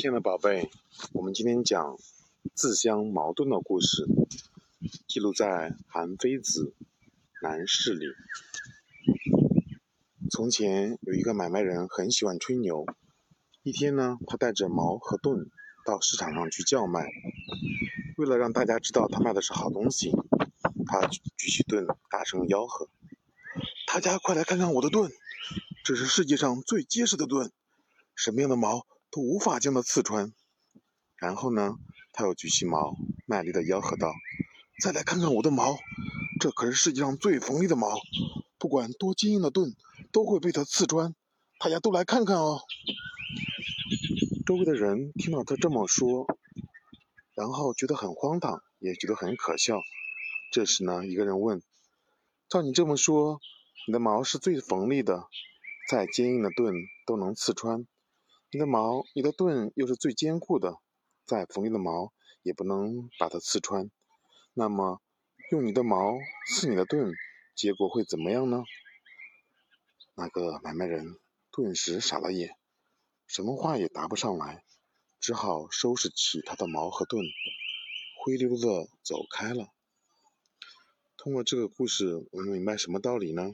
亲爱的宝贝，我们今天讲自相矛盾的故事，记录在《韩非子·南市》里。从前有一个买卖人，很喜欢吹牛。一天呢，他带着矛和盾到市场上去叫卖。为了让大家知道他卖的是好东西，他举起盾，大声吆喝：“大家快来看看我的盾！这是世界上最结实的盾，什么样的矛？”都无法将它刺穿。然后呢，他又举起矛，卖力的吆喝道：“再来看看我的矛，这可是世界上最锋利的矛，不管多坚硬的盾，都会被它刺穿。大家都来看看哦！”周围的人听到他这么说，然后觉得很荒唐，也觉得很可笑。这时呢，一个人问：“照你这么说，你的矛是最锋利的，再坚硬的盾都能刺穿？”你的矛，你的盾又是最坚固的，再锋利的矛也不能把它刺穿。那么，用你的矛刺你的盾，结果会怎么样呢？那个买卖人顿时傻了眼，什么话也答不上来，只好收拾起他的矛和盾，灰溜溜的走开了。通过这个故事，我们明白什么道理呢？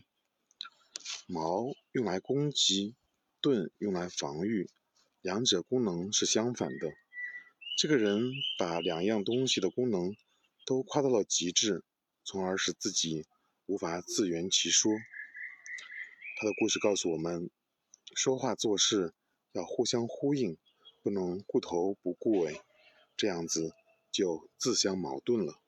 矛用来攻击，盾用来防御。两者功能是相反的。这个人把两样东西的功能都夸到了极致，从而使自己无法自圆其说。他的故事告诉我们，说话做事要互相呼应，不能顾头不顾尾，这样子就自相矛盾了。